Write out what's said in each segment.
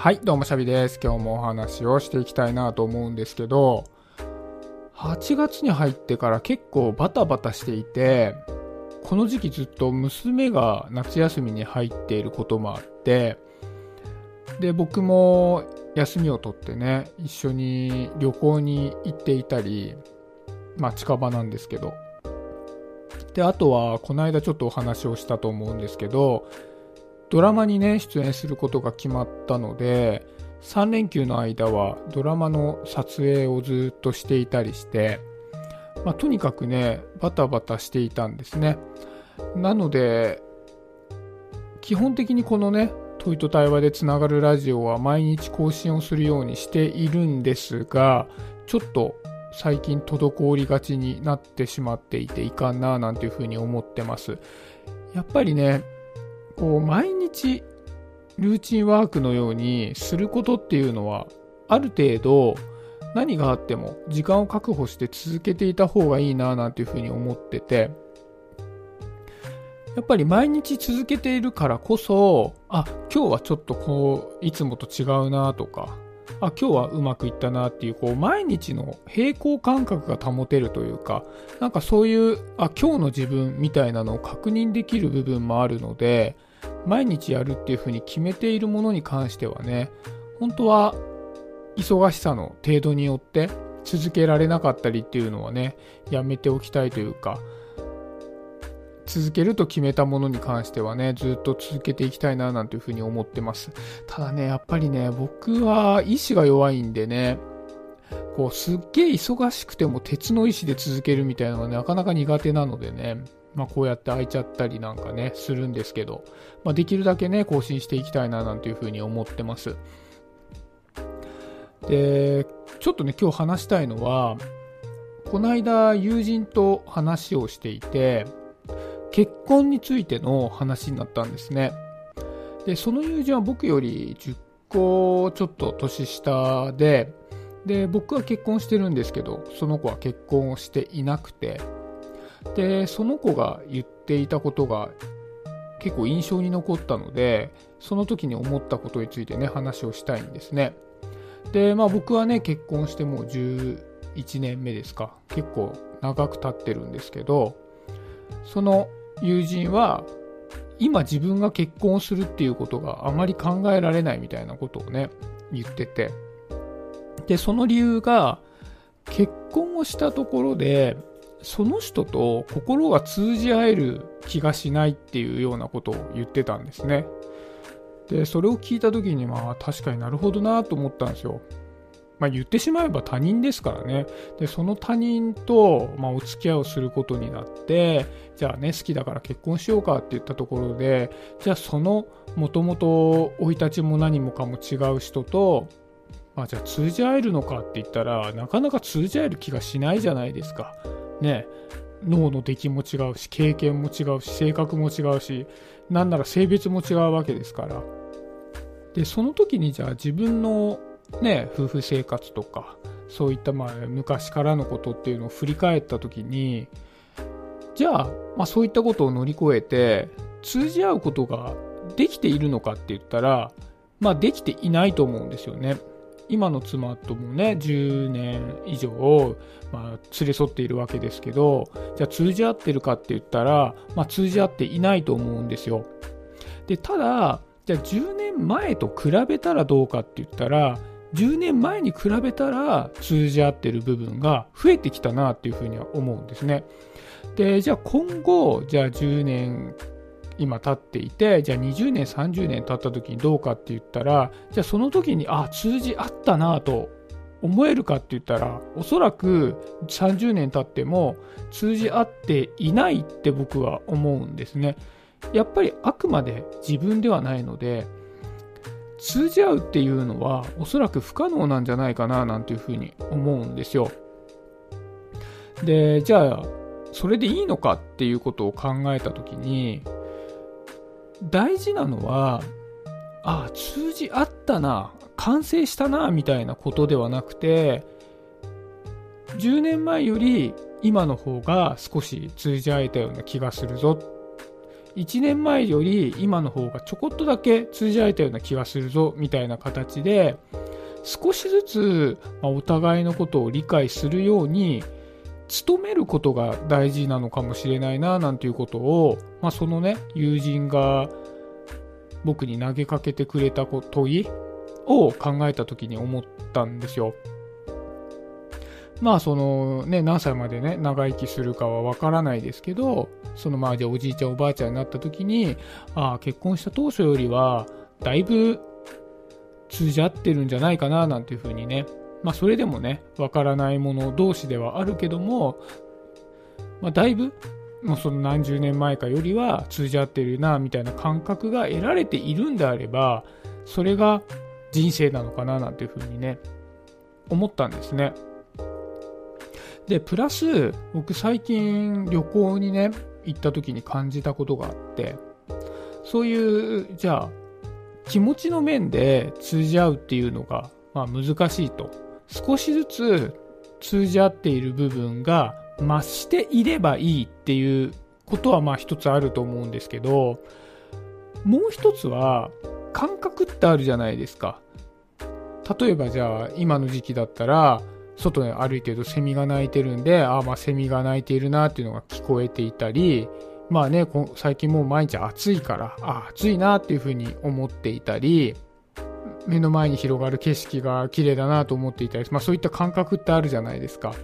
はい、どうもシャビです。今日もお話をしていきたいなと思うんですけど、8月に入ってから結構バタバタしていて、この時期ずっと娘が夏休みに入っていることもあって、で、僕も休みを取ってね、一緒に旅行に行っていたり、まあ近場なんですけど。で、あとは、この間ちょっとお話をしたと思うんですけど、ドラマにね、出演することが決まったので、3連休の間はドラマの撮影をずっとしていたりして、まあ、とにかくね、バタバタしていたんですね。なので、基本的にこのね、問いと対話でつながるラジオは毎日更新をするようにしているんですが、ちょっと最近滞りがちになってしまっていていかんななんていうふうに思ってます。やっぱりね、こう毎日ルーチンワークのようにすることっていうのはある程度何があっても時間を確保して続けていた方がいいななんていうふうに思っててやっぱり毎日続けているからこそあ今日はちょっとこういつもと違うなとかあ今日はうまくいったなっていうこう毎日の平行感覚が保てるというかなんかそういうあ今日の自分みたいなのを確認できる部分もあるので毎日やるっていうふうに決めているものに関してはね本当は忙しさの程度によって続けられなかったりっていうのはねやめておきたいというか続けると決めたものに関してはね、ずっと続けていきたいななんていうふうに思ってます。ただね、やっぱりね、僕は意志が弱いんでね、こう、すっげえ忙しくても鉄の意志で続けるみたいなのがなかなか苦手なのでね、まあこうやって空いちゃったりなんかね、するんですけど、まあできるだけね、更新していきたいななんていうふうに思ってます。で、ちょっとね、今日話したいのは、この間友人と話をしていて、結婚についての話になったんですね。で、その友人は僕より10個ちょっと年下で、で、僕は結婚してるんですけど、その子は結婚をしていなくて、で、その子が言っていたことが結構印象に残ったので、その時に思ったことについてね、話をしたいんですね。で、まあ僕はね、結婚してもう11年目ですか。結構長く経ってるんですけど、その友人は今自分が結婚するっていうことがあまり考えられないみたいなことをね言っててでその理由が結婚をしたところでその人と心が通じ合える気がしないっていうようなことを言ってたんですねでそれを聞いた時にまあ確かになるほどなと思ったんですよまあ、言ってしまえば他人ですからね。で、その他人と、ま、お付き合いをすることになって、じゃあね、好きだから結婚しようかって言ったところで、じゃあその、もともと生い立ちも何もかも違う人と、まあ、じゃあ通じ合えるのかって言ったら、なかなか通じ合える気がしないじゃないですか。ね。脳の出来も違うし、経験も違うし、性格も違うし、なんなら性別も違うわけですから。で、その時にじゃあ自分のね、夫婦生活とか、そういったまあ昔からのことっていうのを振り返った時に、じゃあ、まあ、そういったことを乗り越えて、通じ合うことができているのかって言ったら、まあ、できていないと思うんですよね。今の妻ともね、10年以上、まあ、連れ添っているわけですけど、じゃあ通じ合ってるかって言ったら、まあ、通じ合っていないと思うんですよ。で、ただ、じゃあ10年前と比べたらどうかって言ったら、10年前に比べたら通じ合ってる部分が増えてきたなっていうふうには思うんですね。で、じゃあ今後、じゃあ10年今経っていて、じゃあ20年、30年経った時にどうかって言ったら、じゃあその時に、あ、通じ合ったなと思えるかって言ったら、おそらく30年経っても通じ合っていないって僕は思うんですね。やっぱりあくまで自分ではないので、通じ合うっていうのはおそらく不可能なんじゃないかななんていうふうに思うんですよ。で、じゃあ、それでいいのかっていうことを考えたときに、大事なのは、ああ、通じ合ったな、完成したな、みたいなことではなくて、10年前より今の方が少し通じ合えたような気がするぞ。1年前より今の方がちょこっとだけ通じ合えたような気がするぞみたいな形で少しずつ、お互いのことを理解するように努めることが大事なのかもしれないななんていうことを、まあ、そのね友人が僕に投げかけてくれた問いを考えた時に思ったんですよ。まあそのね何歳までね長生きするかはわからないですけどそのまあじゃあおじいちゃんおばあちゃんになった時にああ結婚した当初よりはだいぶ通じ合ってるんじゃないかななんていうふうにねまあそれでもねわからないもの同士ではあるけどもまあだいぶもうその何十年前かよりは通じ合ってるなみたいな感覚が得られているんであればそれが人生なのかななんていうふうにね思ったんですね。で、プラス、僕最近旅行にね、行った時に感じたことがあって、そういう、じゃあ、気持ちの面で通じ合うっていうのが、まあ難しいと。少しずつ通じ合っている部分が増していればいいっていうことはまあ一つあると思うんですけど、もう一つは感覚ってあるじゃないですか。例えばじゃあ今の時期だったら外で歩いてるとセミが鳴いてるんで、ああ、まあセミが鳴いているなっていうのが聞こえていたり、まあね、最近もう毎日暑いから、ああ、暑いなっていうふうに思っていたり、目の前に広がる景色が綺麗だなと思っていたり、まあそういった感覚ってあるじゃないですか。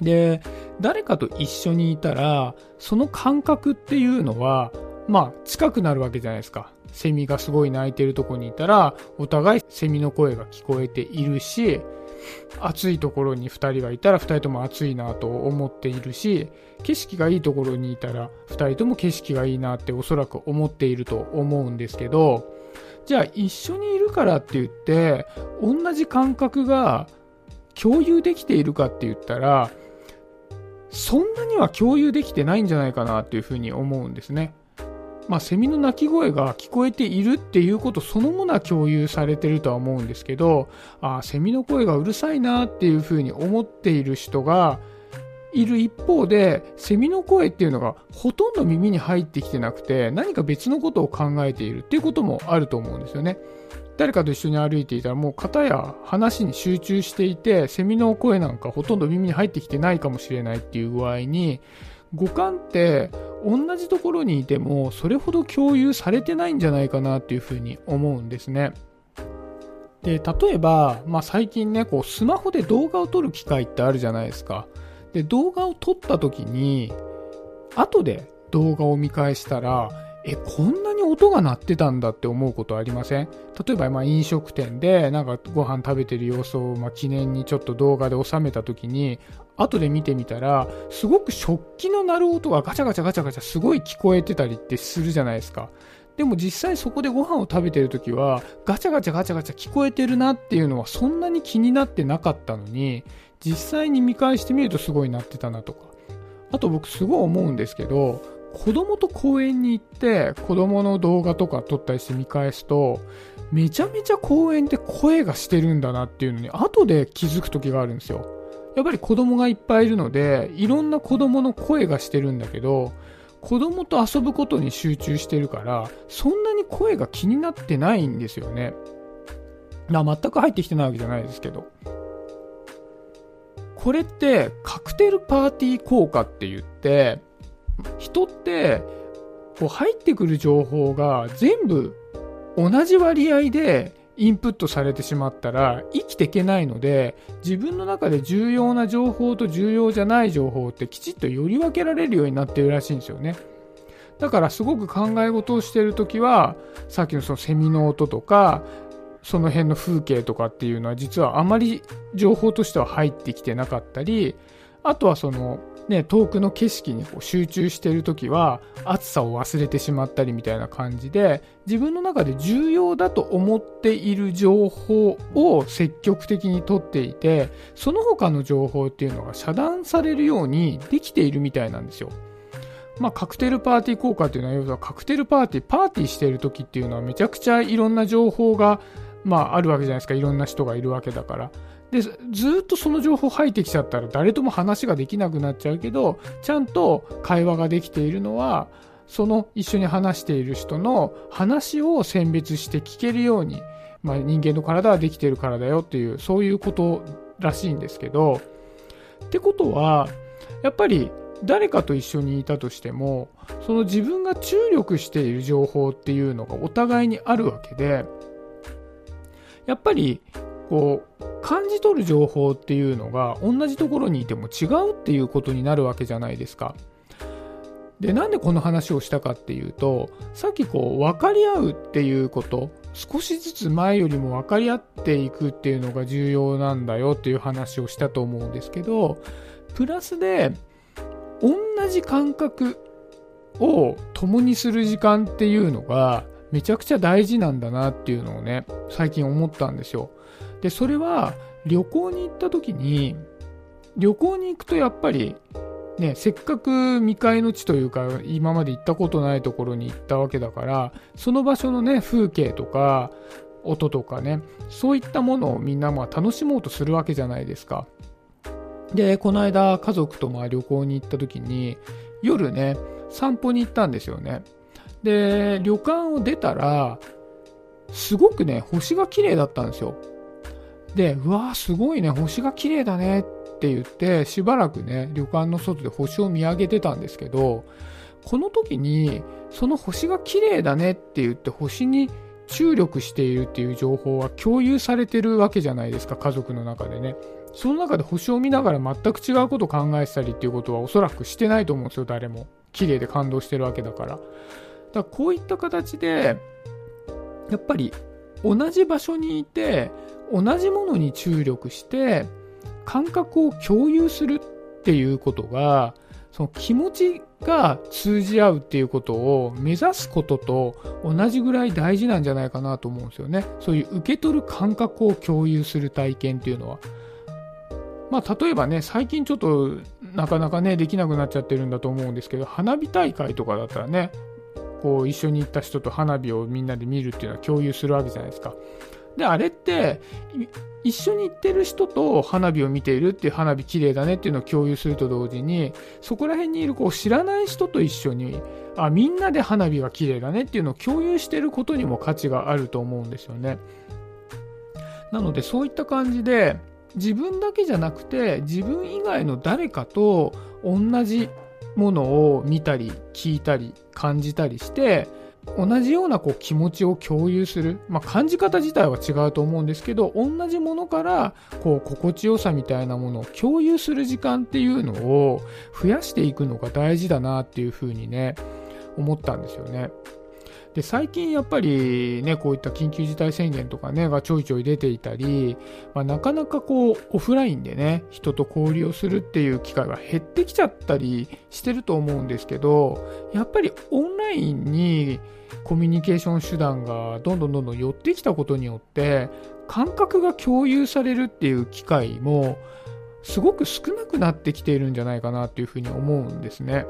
で、誰かと一緒にいたら、その感覚っていうのは、まあ近くなるわけじゃないですか。セミがすごい鳴いてるとこにいたら、お互いセミの声が聞こえているし、暑いところに2人がいたら2人とも暑いなと思っているし景色がいいところにいたら2人とも景色がいいなっておそらく思っていると思うんですけどじゃあ一緒にいるからって言って同じ感覚が共有できているかって言ったらそんなには共有できてないんじゃないかなっていうふうに思うんですね。まあ、セミの鳴き声が聞こえているっていうことそのものは共有されてるとは思うんですけど、ああセミの声がうるさいなっていうふうに思っている人がいる一方で、セミの声っていうのがほとんど耳に入ってきてなくて、何か別のことを考えているっていうこともあると思うんですよね。誰かと一緒に歩いていたらもう片や話に集中していて、セミの声なんかほとんど耳に入ってきてないかもしれないっていう具合に、五感って同じところにいてもそれほど共有されてないんじゃないかなっていうふうに思うんですね。で、例えば、まあ、最近ね、こうスマホで動画を撮る機会ってあるじゃないですか。で、動画を撮った時に、後で動画を見返したら、え、こんなに音が鳴ってたんだって思うことありません？例えば、ま飲食店でなんかご飯食べてる様子を、ま記念にちょっと動画で収めた時に、後で見てみたら、すごく食器の鳴る音がガチャガチャガチャガチャすごい聞こえてたりってするじゃないですか。でも実際そこでご飯を食べてる時は、ガチャガチャガチャガチャ聞こえてるなっていうのはそんなに気になってなかったのに、実際に見返してみるとすごいなってたなとか。あと僕すごい思うんですけど、子供と公園に行って子供の動画とか撮ったりして見返すと、めちゃめちゃ公園で声がしてるんだなっていうのに後で気づく時があるんですよ。やっぱり子供がいっぱいいるので、いろんな子供の声がしてるんだけど、子供と遊ぶことに集中してるから、そんなに声が気になってないんですよね。な全く入ってきてないわけじゃないですけど。これってカクテルパーティー効果って言って、人ってこう入ってくる情報が全部同じ割合でインプットされてしまったら生きていけないので自分の中で重要な情報と重要じゃない情報ってきちっとより分けられるようになってるらしいんですよね。だからすごく考え事をしてるときはさっきのそのセミの音とかその辺の風景とかっていうのは実はあまり情報としては入ってきてなかったりあとはそのね、遠くの景色にこう集中している時は暑さを忘れてしまったりみたいな感じで自分の中で重要だと思っている情報を積極的に取っていてその他の情報っていうのが遮断されるようにできているみたいなんですよ。まあ、カクテルパーティー効果っていうのは要はカクテルパーティーパーティーしている時っていうのはめちゃくちゃいろんな情報がまあ、あるわけじゃないですか。いろんな人がいるわけだから。でずっとその情報入ってきちゃったら誰とも話ができなくなっちゃうけどちゃんと会話ができているのはその一緒に話している人の話を選別して聞けるように、まあ、人間の体はできてるからだよっていうそういうことらしいんですけど。ってことはやっぱり誰かと一緒にいたとしてもその自分が注力している情報っていうのがお互いにあるわけでやっぱりこう感じ取る情報っていうのが同じところにいても違うっていうことになるわけじゃないですか。でなんでこの話をしたかっていうとさっきこう分かり合うっていうこと少しずつ前よりも分かり合っていくっていうのが重要なんだよっていう話をしたと思うんですけどプラスで同じ感覚を共にする時間っていうのがめちゃくちゃ大事なんだなっていうのをね最近思ったんですよ。でそれは旅行に行った時に旅行に行くとやっぱりね、せっかく未開の地というか今まで行ったことないところに行ったわけだからその場所のね風景とか音とかねそういったものをみんなまあ楽しもうとするわけじゃないですか。でこの間家族とまあ旅行に行った時に夜ね散歩に行ったんですよね。で旅館を出たらすごくね星が綺麗だったんですよ。でうわーすごいね星が綺麗だねって言ってしばらくね旅館の外で星を見上げてたんですけどこの時にその星が綺麗だねって言って星に注力しているっていう情報は共有されてるわけじゃないですか家族の中でね。その中で星を見ながら全く違うことを考えてたりっていうことはおそらくしてないと思うんですよ誰も。綺麗で感動してるわけだから。だこういった形でやっぱり同じ場所にいて同じものに注力して感覚を共有するっていうことがその気持ちが通じ合うっていうことを目指すことと同じぐらい大事なんじゃないかなと思うんですよね。そういう受け取る感覚を共有する体験っていうのは。まあ例えばね、最近ちょっとなかなかね、できなくなっちゃってるんだと思うんですけど、花火大会とかだったらね、こう一緒に行った人と花火をみんなで見るっていうのは共有するわけじゃないですか。で、あれって、一緒に行ってる人と花火を見ているっていう花火綺麗だねっていうのを共有すると同時に、そこら辺にいるこう知らない人と一緒に、あ、みんなで花火が綺麗だねっていうのを共有してることにも価値があると思うんですよね。なのでそういった感じで、自分だけじゃなくて、自分以外の誰かと同じものを見たり、聞いたり、感じたりして、同じようなこう気持ちを共有する、まあ、感じ方自体は違うと思うんですけど同じものからこう心地よさみたいなものを共有する時間っていうのを増やしていくのが大事だなっていうふうにね思ったんですよね。で最近やっぱりねこういった緊急事態宣言とかねがちょいちょい出ていたり、まあ、なかなかこうオフラインでね人と交流をするっていう機会が減ってきちゃったりしてると思うんですけどやっぱりオンラインにコミュニケーション手段がどんどんどんどん寄ってきたことによって感覚が共有されるっていう機会もすごく少なくなってきているんじゃないかなっていうふうに思うんですね。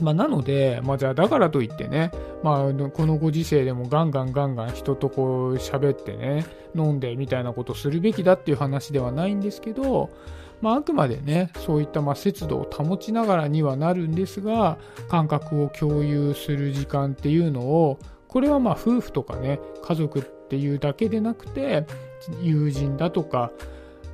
まあ、なので、まあ、じゃあだからといってね、まあ、このご時世でもガンガンガンガン人とこう喋ってね、飲んでみたいなことをするべきだっていう話ではないんですけど、まあ、あくまでね、そういったま節度を保ちながらにはなるんですが、感覚を共有する時間っていうのを、これはま夫婦とかね、家族っていうだけでなくて、友人だとか、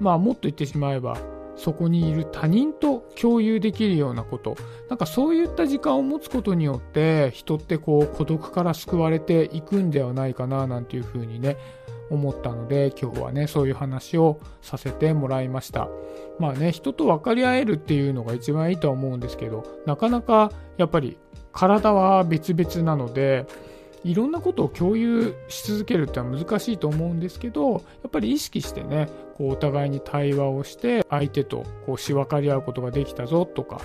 まあもっと言ってしまえば、そこにいる他人と共有できるようなこと。なんかそういった時間を持つことによって人ってこう孤独から救われていくんではないかななんていうふうにね思ったので今日はねそういう話をさせてもらいました。まあね人と分かり合えるっていうのが一番いいとは思うんですけどなかなかやっぱり体は別々なのでいろんなことを共有し続けるってのは難しいと思うんですけどやっぱり意識してねこうお互いに対話をして相手とこうし分かり合うことができたぞとか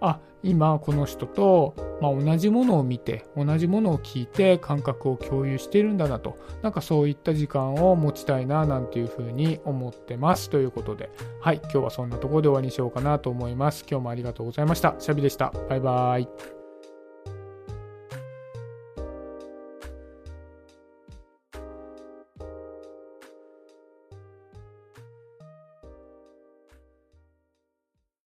あ今この人と、まあ、同じものを見て同じものを聞いて感覚を共有してるんだなと。なんかそういった時間を持ちたいななんていうふうに思ってます。ということではい今日はそんなところで終わりにしようかなと思います。今日もありがとうございました。シャビでした。バイバーイ。